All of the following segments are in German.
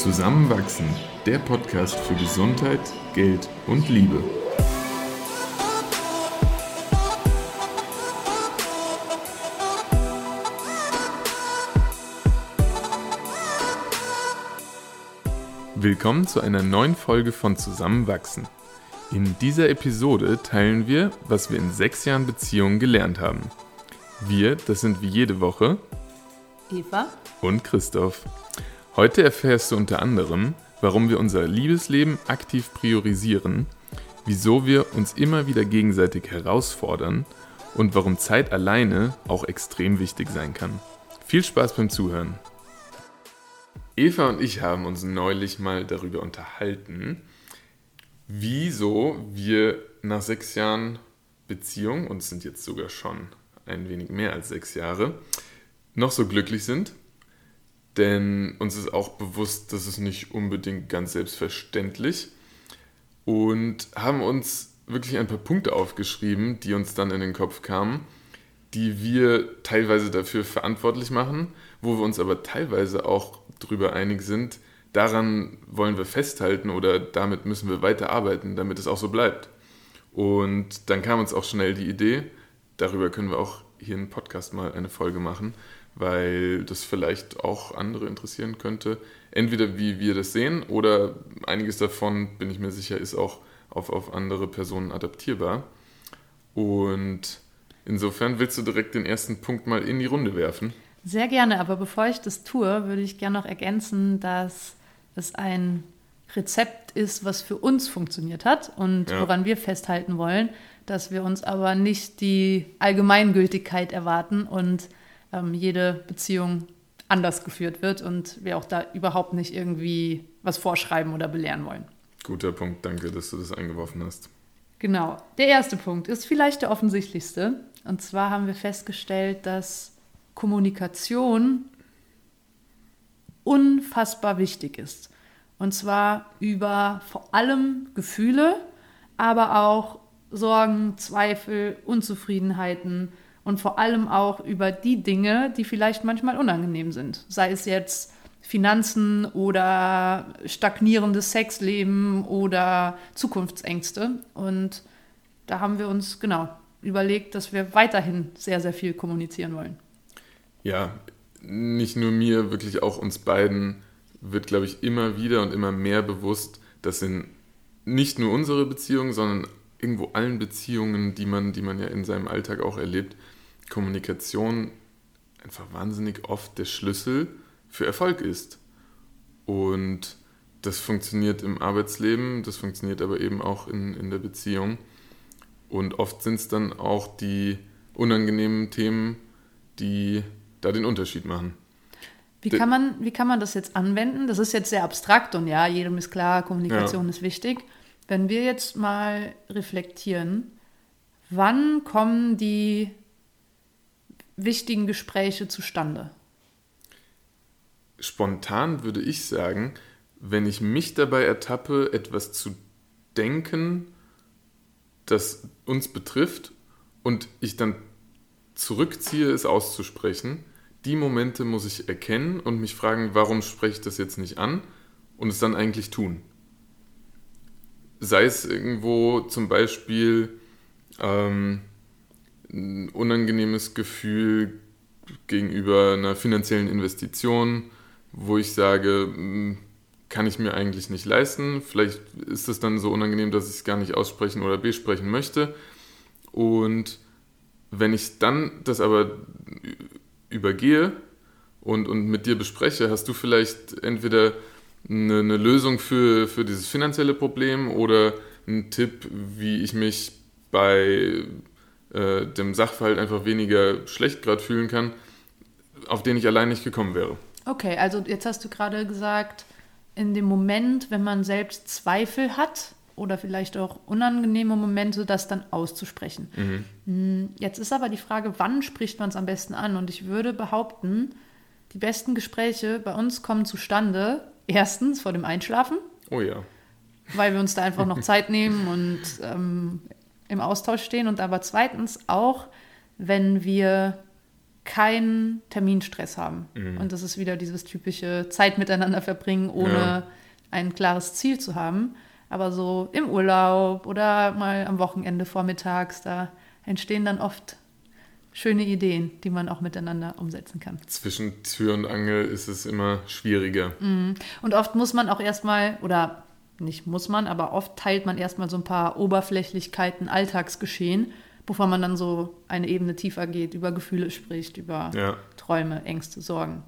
Zusammenwachsen, der Podcast für Gesundheit, Geld und Liebe. Willkommen zu einer neuen Folge von Zusammenwachsen. In dieser Episode teilen wir, was wir in sechs Jahren Beziehung gelernt haben. Wir, das sind wie jede Woche Eva und Christoph. Heute erfährst du unter anderem, warum wir unser Liebesleben aktiv priorisieren, wieso wir uns immer wieder gegenseitig herausfordern und warum Zeit alleine auch extrem wichtig sein kann. Viel Spaß beim Zuhören. Eva und ich haben uns neulich mal darüber unterhalten, wieso wir nach sechs Jahren Beziehung, und es sind jetzt sogar schon ein wenig mehr als sechs Jahre, noch so glücklich sind denn uns ist auch bewusst, dass es nicht unbedingt ganz selbstverständlich und haben uns wirklich ein paar Punkte aufgeschrieben, die uns dann in den Kopf kamen, die wir teilweise dafür verantwortlich machen, wo wir uns aber teilweise auch darüber einig sind, daran wollen wir festhalten oder damit müssen wir weiterarbeiten, damit es auch so bleibt. Und dann kam uns auch schnell die Idee, darüber können wir auch hier im Podcast mal eine Folge machen, weil das vielleicht auch andere interessieren könnte. Entweder wie wir das sehen oder einiges davon, bin ich mir sicher, ist auch auf, auf andere Personen adaptierbar. Und insofern willst du direkt den ersten Punkt mal in die Runde werfen. Sehr gerne, aber bevor ich das tue, würde ich gerne noch ergänzen, dass es ein Rezept ist, was für uns funktioniert hat und ja. woran wir festhalten wollen, dass wir uns aber nicht die Allgemeingültigkeit erwarten und ähm, jede Beziehung anders geführt wird und wir auch da überhaupt nicht irgendwie was vorschreiben oder belehren wollen. Guter Punkt, danke, dass du das eingeworfen hast. Genau. Der erste Punkt ist vielleicht der offensichtlichste. Und zwar haben wir festgestellt, dass Kommunikation unfassbar wichtig ist. Und zwar über vor allem Gefühle, aber auch Sorgen, Zweifel, Unzufriedenheiten, und vor allem auch über die Dinge, die vielleicht manchmal unangenehm sind. Sei es jetzt Finanzen oder stagnierendes Sexleben oder Zukunftsängste. Und da haben wir uns genau überlegt, dass wir weiterhin sehr, sehr viel kommunizieren wollen. Ja, nicht nur mir, wirklich auch uns beiden wird, glaube ich, immer wieder und immer mehr bewusst, dass in nicht nur unsere Beziehungen, sondern irgendwo allen Beziehungen, die man, die man ja in seinem Alltag auch erlebt, Kommunikation einfach wahnsinnig oft der Schlüssel für Erfolg ist. Und das funktioniert im Arbeitsleben, das funktioniert aber eben auch in, in der Beziehung. Und oft sind es dann auch die unangenehmen Themen, die da den Unterschied machen. Wie kann, man, wie kann man das jetzt anwenden? Das ist jetzt sehr abstrakt und ja, jedem ist klar, Kommunikation ja. ist wichtig. Wenn wir jetzt mal reflektieren, wann kommen die wichtigen Gespräche zustande? Spontan würde ich sagen, wenn ich mich dabei ertappe, etwas zu denken, das uns betrifft und ich dann zurückziehe, es auszusprechen, die Momente muss ich erkennen und mich fragen, warum spreche ich das jetzt nicht an und es dann eigentlich tun. Sei es irgendwo zum Beispiel, ähm, ein unangenehmes Gefühl gegenüber einer finanziellen Investition, wo ich sage, hm, kann ich mir eigentlich nicht leisten. Vielleicht ist es dann so unangenehm, dass ich es gar nicht aussprechen oder besprechen möchte. Und wenn ich dann das aber übergehe und, und mit dir bespreche, hast du vielleicht entweder eine, eine Lösung für, für dieses finanzielle Problem oder einen Tipp, wie ich mich bei äh, dem Sachverhalt einfach weniger schlecht gerade fühlen kann, auf den ich allein nicht gekommen wäre. Okay, also jetzt hast du gerade gesagt, in dem Moment, wenn man selbst Zweifel hat oder vielleicht auch unangenehme Momente, das dann auszusprechen. Mhm. Hm, jetzt ist aber die Frage, wann spricht man es am besten an? Und ich würde behaupten, die besten Gespräche bei uns kommen zustande, erstens vor dem Einschlafen. Oh ja. Weil wir uns da einfach noch Zeit nehmen und ähm, im Austausch stehen und aber zweitens auch, wenn wir keinen Terminstress haben. Mhm. Und das ist wieder dieses typische Zeit miteinander verbringen, ohne Ja. ein klares Ziel zu haben. Aber so im Urlaub oder mal am Wochenende vormittags, da entstehen dann oft schöne Ideen, die man auch miteinander umsetzen kann. Zwischen Tür und Angel ist es immer schwieriger. Und oft muss man auch erstmal, oder nicht muss man, aber oft teilt man erstmal so ein paar Oberflächlichkeiten, Alltagsgeschehen, bevor man dann so eine Ebene tiefer geht, über Gefühle spricht, über Ja. Träume, Ängste, Sorgen,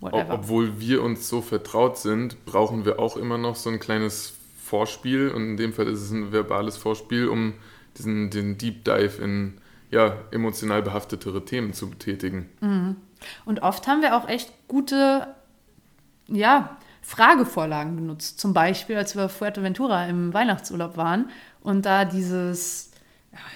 Ob, obwohl wir uns so vertraut sind, brauchen wir auch immer noch so ein kleines Vorspiel. Und in dem Fall ist es ein verbales Vorspiel, um diesen den Deep Dive in ja, emotional behaftetere Themen zu betätigen. Und oft haben wir auch echt gute, ja, Fragevorlagen benutzt. Zum Beispiel, als wir auf Fuerteventura im Weihnachtsurlaub waren und da dieses,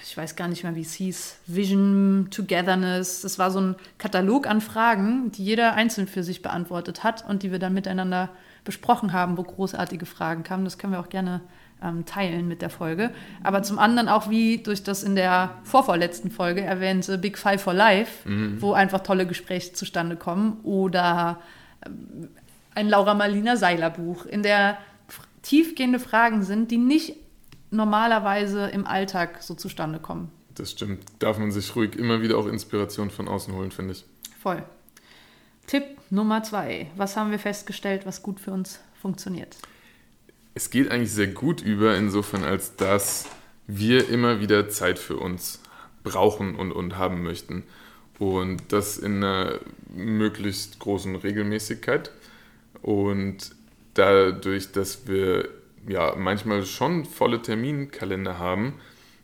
ich weiß gar nicht mehr, wie es hieß, Vision, Togetherness, das war so ein Katalog an Fragen, die jeder einzeln für sich beantwortet hat und die wir dann miteinander besprochen haben, wo großartige Fragen kamen. Das können wir auch gerne ähm, teilen mit der Folge. Aber zum anderen auch wie durch das in der vorvorletzten Folge erwähnte Big Five for Life, wo einfach tolle Gespräche zustande kommen. Oder ähm, ein Laura Marlina Seiler Buch, in der tiefgehende Fragen sind, die nicht normalerweise im Alltag so zustande kommen. Das stimmt. Darf man sich ruhig immer wieder auch Inspiration von außen holen, finde ich. Voll. Tipp Nummer zwei. Was haben wir festgestellt, was gut für uns funktioniert? Es geht eigentlich sehr gut über, insofern als dass wir immer wieder Zeit für uns brauchen und, und haben möchten. Und das in einer möglichst großen Regelmäßigkeit. Und dadurch, dass wir ja manchmal schon volle Terminkalender haben,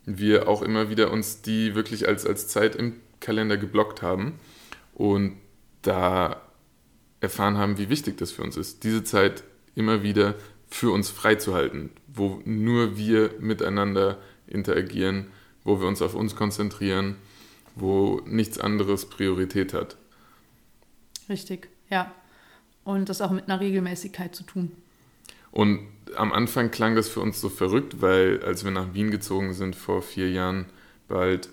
wir auch immer wieder uns die wirklich als, als Zeit im Kalender geblockt haben und da erfahren haben, wie wichtig das für uns ist, diese Zeit immer wieder für uns freizuhalten, wo nur wir miteinander interagieren, wo wir uns auf uns konzentrieren, wo nichts anderes Priorität hat. Richtig, ja. Und das auch mit einer Regelmäßigkeit zu tun. Und am Anfang klang das für uns so verrückt, weil als wir nach Wien gezogen sind vor vier Jahren bald,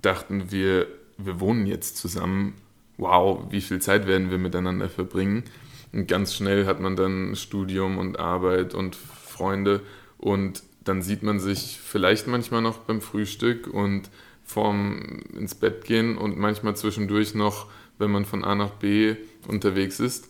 dachten wir, wir wohnen jetzt zusammen. Wow, wie viel Zeit werden wir miteinander verbringen? Und ganz schnell hat man dann Studium und Arbeit und Freunde und dann sieht man sich vielleicht manchmal noch beim Frühstück und vorm ins Bett gehen und manchmal zwischendurch noch, wenn man von A nach B unterwegs ist.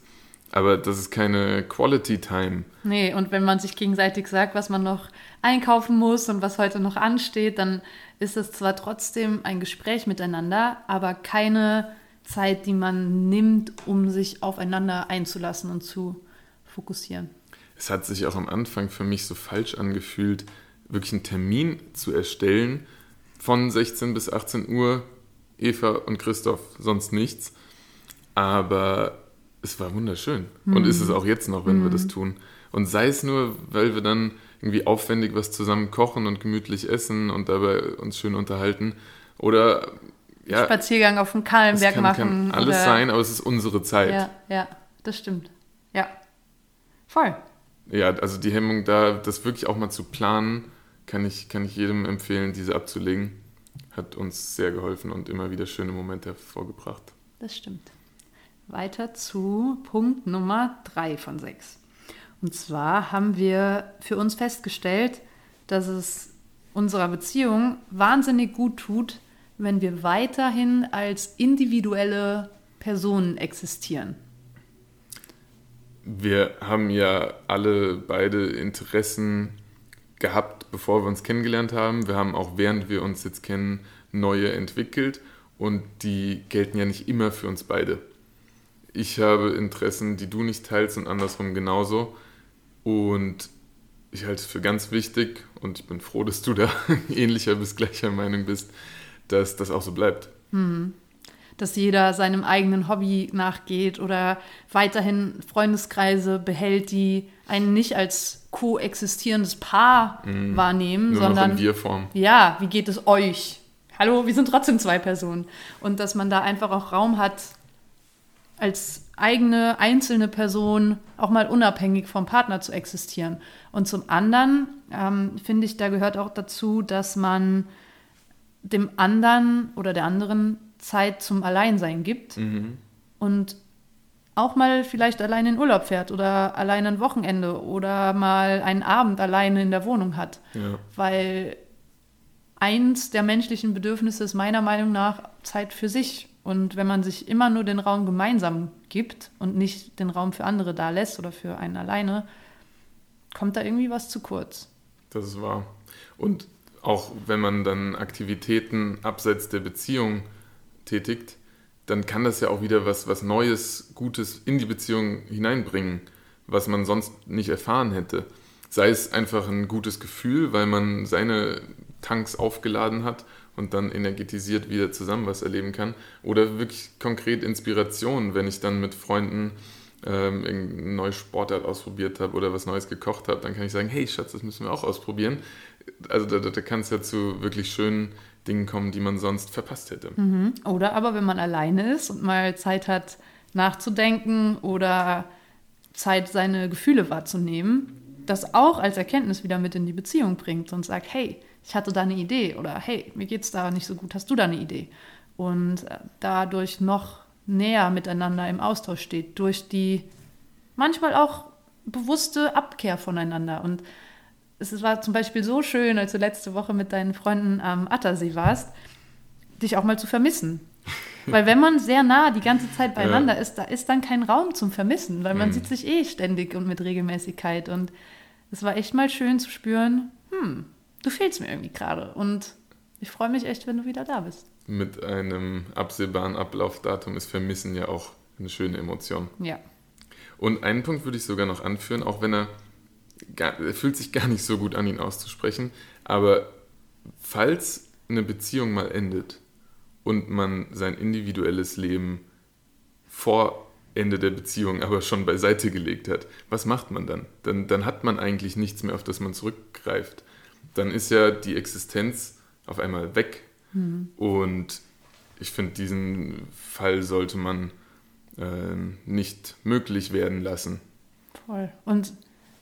Aber das ist keine Quality Time. Nee, und wenn man sich gegenseitig sagt, was man noch einkaufen muss und was heute noch ansteht, dann ist es zwar trotzdem ein Gespräch miteinander, aber keine Zeit, die man nimmt, um sich aufeinander einzulassen und zu fokussieren. Es hat sich auch am Anfang für mich so falsch angefühlt, wirklich einen Termin zu erstellen von 16 bis 18 Uhr, Eva und Christoph, sonst nichts. Aber es war wunderschön und ist es auch jetzt noch, wenn wir das tun. Und sei es nur, weil wir dann irgendwie aufwendig was zusammen kochen und gemütlich essen und dabei uns schön unterhalten. Oder ja, Spaziergang auf dem Kahlenberg kann, machen. kann alles oder, sein, aber es ist unsere Zeit. Ja, ja, das stimmt. Ja. Voll. Ja, also die Hemmung da, das wirklich auch mal zu planen, kann ich, kann ich jedem empfehlen, diese abzulegen. Hat uns sehr geholfen und immer wieder schöne Momente hervorgebracht. Das stimmt. Weiter zu Punkt Nummer drei von sechs. Und zwar haben wir für uns festgestellt, dass es unserer Beziehung wahnsinnig gut tut, wenn wir weiterhin als individuelle Personen existieren. Wir haben ja alle beide Interessen gehabt, bevor wir uns kennengelernt haben. Wir haben auch während wir uns jetzt kennen neue entwickelt und die gelten ja nicht immer für uns beide. Ich habe Interessen, die du nicht teilst und andersrum genauso. Und ich halte es für ganz wichtig und ich bin froh, dass du da ähnlicher bis gleicher Meinung bist, dass das auch so bleibt. dass jeder seinem eigenen Hobby nachgeht oder weiterhin Freundeskreise behält, die einen nicht als koexistierendes Paar wahrnehmen, Nur noch sondern in Wir-Form. ja, wie geht es euch? Hallo, wir sind trotzdem zwei Personen. Und dass man da einfach auch Raum hat, als eigene, einzelne Person auch mal unabhängig vom Partner zu existieren. Und zum anderen ähm, finde ich, da gehört auch dazu, dass man dem anderen oder der anderen Zeit zum Alleinsein gibt Mhm. und auch mal vielleicht alleine in Urlaub fährt oder alleine ein Wochenende oder mal einen Abend alleine in der Wohnung hat. Ja. Weil eins der menschlichen Bedürfnisse ist meiner Meinung nach Zeit für sich. Und wenn man sich immer nur den Raum gemeinsam gibt und nicht den Raum für andere da lässt oder für einen alleine, kommt da irgendwie was zu kurz. Das ist wahr. Und auch wenn man dann Aktivitäten abseits der Beziehung tätigt, dann kann das ja auch wieder was, was Neues, Gutes in die Beziehung hineinbringen, was man sonst nicht erfahren hätte. Sei es einfach ein gutes Gefühl, weil man seine Tanks aufgeladen hat und dann energetisiert wieder zusammen was erleben kann. Oder wirklich konkret Inspiration, wenn ich dann mit Freunden ähm, irgendeine neue Sportart ausprobiert habe oder was Neues gekocht habe, dann kann ich sagen, hey Schatz, das müssen wir auch ausprobieren. Also da, da, kann es ja zu wirklich schönen Dingen kommen, die man sonst verpasst hätte. Mhm. Oder aber wenn man alleine ist und mal Zeit hat nachzudenken oder Zeit, seine Gefühle wahrzunehmen, das auch als Erkenntnis wieder mit in die Beziehung bringt und sagt, hey, ich hatte da eine Idee oder hey, mir geht's da nicht so gut, hast du da eine Idee? Und äh, dadurch noch näher miteinander im Austausch steht, durch die manchmal auch bewusste Abkehr voneinander. Und es war zum Beispiel so schön, als du letzte Woche mit deinen Freunden am Attersee warst, dich auch mal zu vermissen. Weil wenn man sehr nah die ganze Zeit beieinander Ja. ist, da ist dann kein Raum zum Vermissen, weil man Mhm. sieht sich eh ständig und mit Regelmäßigkeit. Und es war echt mal schön zu spüren, hm, du fehlst mir irgendwie gerade. Und ich freue mich echt, wenn du wieder da bist. Mit einem absehbaren Ablaufdatum ist Vermissen ja auch eine schöne Emotion. Ja. Und einen Punkt würde ich sogar noch anführen, auch wenn er, gar, er fühlt sich gar nicht so gut an, ihn auszusprechen, aber falls eine Beziehung mal endet und man sein individuelles Leben vor Ende der Beziehung aber schon beiseite gelegt hat, was macht man dann? Dann, dann hat man eigentlich nichts mehr, auf das man zurückgreift. Dann ist ja die Existenz auf einmal weg. Und ich finde, diesen Fall sollte man ähm, nicht möglich werden lassen. Voll. Und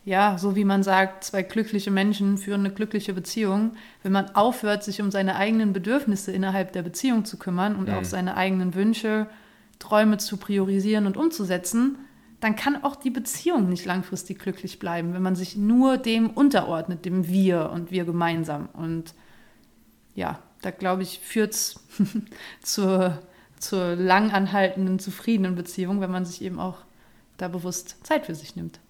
ja, so wie man sagt, zwei glückliche Menschen führen eine glückliche Beziehung. Wenn man aufhört, sich um seine eigenen Bedürfnisse innerhalb der Beziehung zu kümmern und Mhm. auch seine eigenen Wünsche, Träume zu priorisieren und umzusetzen, dann kann auch die Beziehung nicht langfristig glücklich bleiben, wenn man sich nur dem unterordnet, dem Wir und wir gemeinsam. Und ja, da glaube ich, führt es zur, zur lang anhaltenden, zufriedenen Beziehung, wenn man sich eben auch da bewusst Zeit für sich nimmt.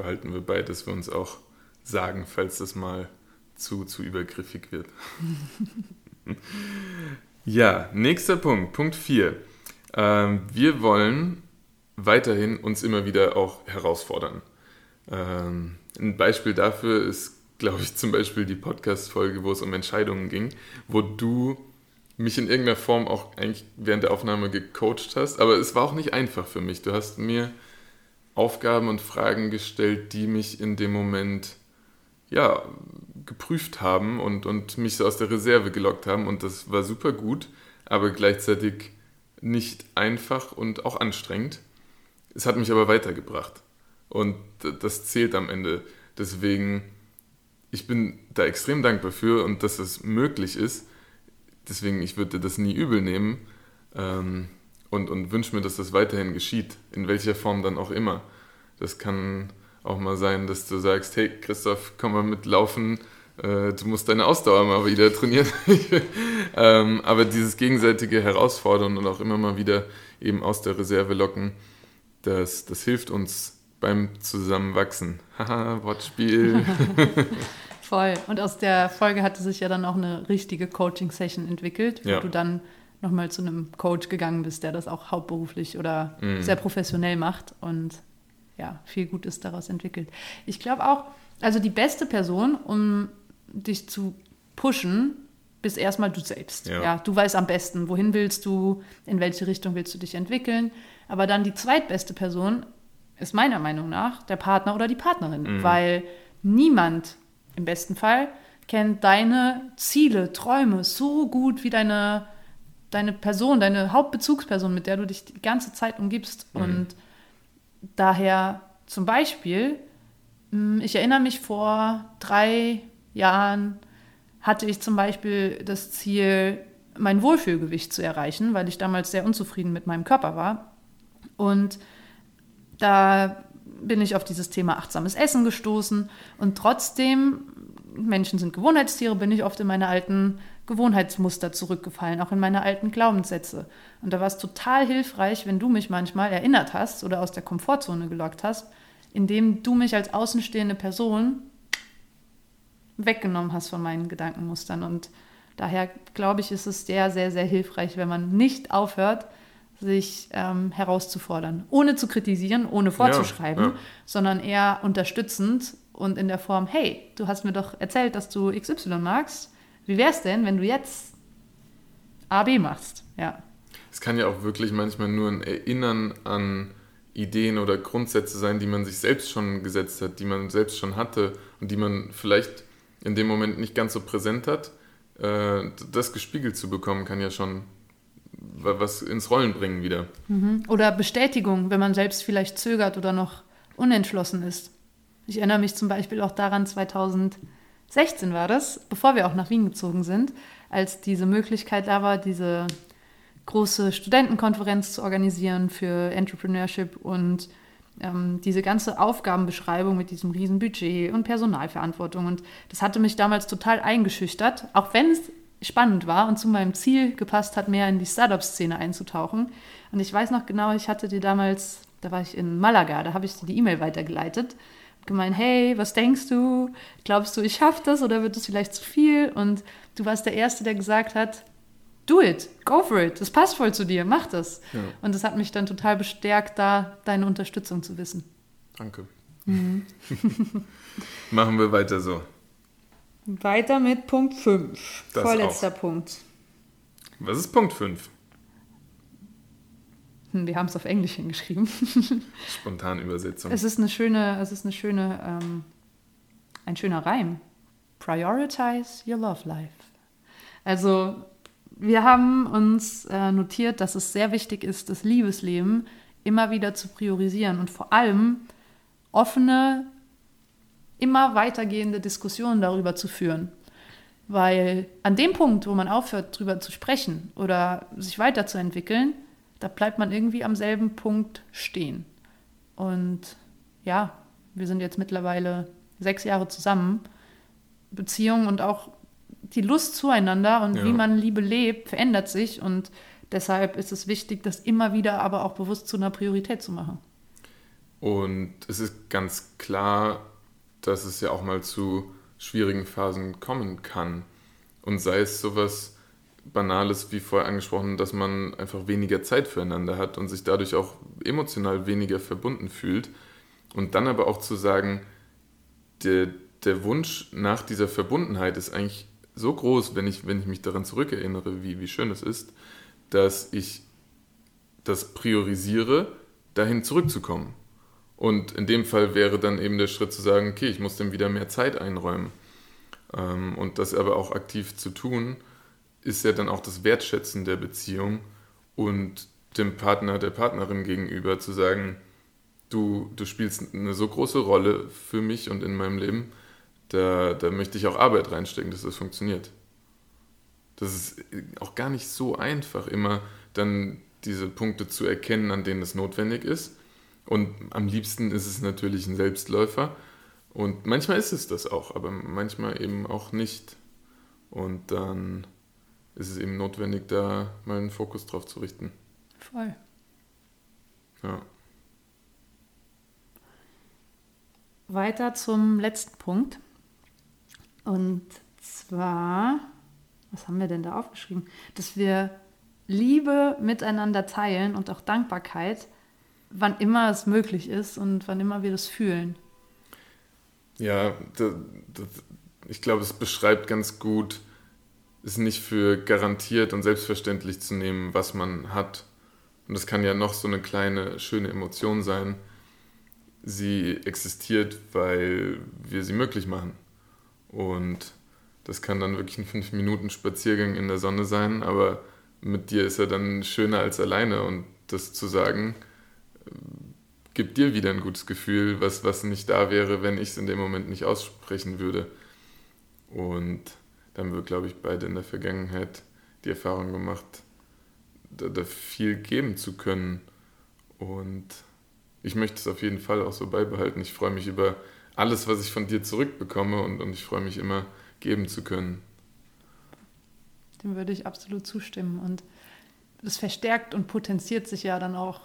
Behalten wir bei, dass wir uns auch sagen, falls das mal zu, zu übergriffig wird. ja, nächster Punkt, Punkt 4. Ähm, wir wollen weiterhin uns immer wieder auch herausfordern. Ähm, ein Beispiel dafür ist, glaube ich, zum Beispiel die Podcast-Folge, wo es um Entscheidungen ging, wo du mich in irgendeiner Form auch eigentlich während der Aufnahme gecoacht hast, aber es war auch nicht einfach für mich. Du hast mir Aufgaben und Fragen gestellt, die mich in dem Moment ja, geprüft haben und, und mich so aus der Reserve gelockt haben. Und das war super gut, aber gleichzeitig nicht einfach und auch anstrengend. Es hat mich aber weitergebracht. Und das zählt am Ende. Deswegen, ich bin da extrem dankbar für und dass es möglich ist. Deswegen, ich würde das nie übel nehmen ähm, und, und wünsche mir, dass das weiterhin geschieht, in welcher Form dann auch immer. Das kann auch mal sein, dass du sagst, hey Christoph, komm mal mitlaufen, äh, du musst deine Ausdauer mal wieder trainieren. ähm, aber dieses gegenseitige Herausfordern und auch immer mal wieder eben aus der Reserve locken, das, das hilft uns beim Zusammenwachsen. Haha, Wortspiel. Voll. Und aus der Folge hatte sich ja dann auch eine richtige Coaching-Session entwickelt, wo Ja. du dann nochmal zu einem Coach gegangen bist, der das auch hauptberuflich oder Mhm. sehr professionell macht und ja, viel Gutes daraus entwickelt. Ich glaube auch, also die beste Person, um dich zu pushen, bist erstmal du selbst. Ja. Ja. du weißt am besten, wohin willst du, in welche Richtung willst du dich entwickeln. Aber dann die zweitbeste Person ist meiner Meinung nach der Partner oder die Partnerin, Mhm. weil niemand im besten Fall kennt deine Ziele, Träume so gut wie deine, deine Person, deine Hauptbezugsperson, mit der du dich die ganze Zeit umgibst. Mhm. Und daher zum Beispiel, mh, ich erinnere mich vor drei Jahren hatte ich zum Beispiel das Ziel, mein Wohlfühlgewicht zu erreichen, weil ich damals sehr unzufrieden mit meinem Körper war. Und da bin ich auf dieses Thema achtsames Essen gestoßen und trotzdem, Menschen sind Gewohnheitstiere, bin ich oft in meine alten Gewohnheitsmuster zurückgefallen, auch in meine alten Glaubenssätze. Und da war es total hilfreich, wenn du mich manchmal erinnert hast oder aus der Komfortzone gelockt hast, indem du mich als außenstehende Person weggenommen hast von meinen Gedankenmustern. Und daher glaube ich, ist es sehr, sehr, sehr hilfreich, wenn man nicht aufhört, sich ähm, herauszufordern, ohne zu kritisieren, ohne vorzuschreiben, ja, ja. sondern eher unterstützend und in der Form, hey, du hast mir doch erzählt, dass du XY magst wie wäre es denn, wenn du jetzt AB machst? Ja. Es kann ja auch wirklich manchmal nur ein Erinnern an Ideen oder Grundsätze sein, die man sich selbst schon gesetzt hat, die man selbst schon hatte und die man vielleicht in dem Moment nicht ganz so präsent hat. Äh, das gespiegelt zu bekommen, kann ja schon was ins Rollen bringen wieder. Mhm. Oder Bestätigung, wenn man selbst vielleicht zögert oder noch unentschlossen ist. Ich erinnere mich zum Beispiel auch daran, 2000 16 war das, bevor wir auch nach Wien gezogen sind, als diese Möglichkeit da war, diese große Studentenkonferenz zu organisieren für Entrepreneurship und ähm, diese ganze Aufgabenbeschreibung mit diesem riesen Budget und Personalverantwortung. Und das hatte mich damals total eingeschüchtert, auch wenn es spannend war und zu meinem Ziel gepasst hat, mehr in die Startup-Szene einzutauchen. Und ich weiß noch genau, ich hatte dir damals, da war ich in Malaga, da habe ich dir die E-Mail weitergeleitet gemeint, hey, was denkst du? Glaubst du, ich schaffe das oder wird es vielleicht zu viel? Und du warst der Erste, der gesagt hat, do it, go for it, das passt voll zu dir, mach das. Ja. Und das hat mich dann total bestärkt, da deine Unterstützung zu wissen. Danke. Mhm. Machen wir weiter so. Weiter mit Punkt 5. Vorletzter auch. Punkt. Was ist Punkt 5? Hm, wir haben es auf Englisch hingeschrieben. Spontane Übersetzung. Es ist eine schöne, es ist eine schöne, ähm, ein schöner Reim. Prioritize your love life. Also wir haben uns äh, notiert, dass es sehr wichtig ist, das Liebesleben immer wieder zu priorisieren und vor allem offene, immer weitergehende Diskussionen darüber zu führen. Weil an dem Punkt, wo man aufhört, darüber zu sprechen oder sich weiterzuentwickeln, da bleibt man irgendwie am selben Punkt stehen. Und ja, wir sind jetzt mittlerweile sechs Jahre zusammen. Beziehung und auch die Lust zueinander und ja. wie man Liebe lebt, verändert sich. Und deshalb ist es wichtig, das immer wieder aber auch bewusst zu einer Priorität zu machen. Und es ist ganz klar, dass es ja auch mal zu schwierigen Phasen kommen kann. Und sei es sowas Banales, wie vorher angesprochen, dass man einfach weniger Zeit füreinander hat und sich dadurch auch emotional weniger verbunden fühlt. Und dann aber auch zu sagen, der, der Wunsch nach dieser Verbundenheit ist eigentlich so groß, wenn ich, wenn ich mich daran zurückerinnere, wie, wie schön es ist, dass ich das priorisiere, dahin zurückzukommen. Und in dem Fall wäre dann eben der Schritt zu sagen, okay, ich muss dem wieder mehr Zeit einräumen. Ähm, und das aber auch aktiv zu tun ist ja dann auch das Wertschätzen der Beziehung und dem Partner, der Partnerin gegenüber zu sagen, du, du spielst eine so große Rolle für mich und in meinem Leben, da, da möchte ich auch Arbeit reinstecken, dass das funktioniert. Das ist auch gar nicht so einfach, immer dann diese Punkte zu erkennen, an denen es notwendig ist. Und am liebsten ist es natürlich ein Selbstläufer. Und manchmal ist es das auch, aber manchmal eben auch nicht. Und dann ist es eben notwendig, da mal einen Fokus drauf zu richten. Voll. Ja. Weiter zum letzten Punkt. Und zwar, was haben wir denn da aufgeschrieben? Dass wir Liebe miteinander teilen und auch Dankbarkeit, wann immer es möglich ist und wann immer wir das fühlen. Ja, das, das, ich glaube, es beschreibt ganz gut, ist nicht für garantiert und selbstverständlich zu nehmen, was man hat. Und das kann ja noch so eine kleine, schöne Emotion sein. Sie existiert, weil wir sie möglich machen. Und das kann dann wirklich ein 5 Minuten Spaziergang in der Sonne sein, aber mit dir ist er dann schöner als alleine. Und das zu sagen, gibt dir wieder ein gutes Gefühl, was, was nicht da wäre, wenn ich es in dem Moment nicht aussprechen würde. Und haben wir, glaube ich, beide in der Vergangenheit die Erfahrung gemacht, da, da viel geben zu können. Und ich möchte es auf jeden Fall auch so beibehalten. Ich freue mich über alles, was ich von dir zurückbekomme und, und ich freue mich immer, geben zu können. Dem würde ich absolut zustimmen. Und das verstärkt und potenziert sich ja dann auch,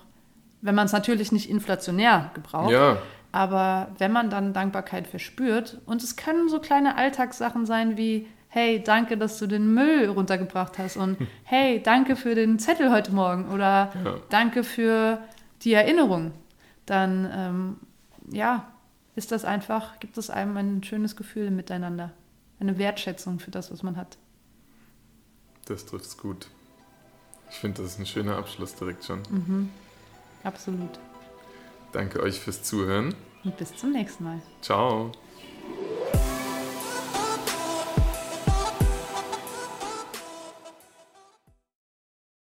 wenn man es natürlich nicht inflationär gebraucht. Ja. Aber wenn man dann Dankbarkeit verspürt, und es können so kleine Alltagssachen sein wie, hey, danke, dass du den Müll runtergebracht hast und hey, danke für den Zettel heute Morgen oder Ja. danke für die Erinnerung, dann ähm, ja, ist das einfach, gibt es einem ein schönes Gefühl im Miteinander, eine Wertschätzung für das, was man hat. Das trifft's gut. Ich finde, das ist ein schöner Abschluss direkt schon. Mhm. Absolut. Danke euch fürs Zuhören. Und bis zum nächsten Mal. Ciao.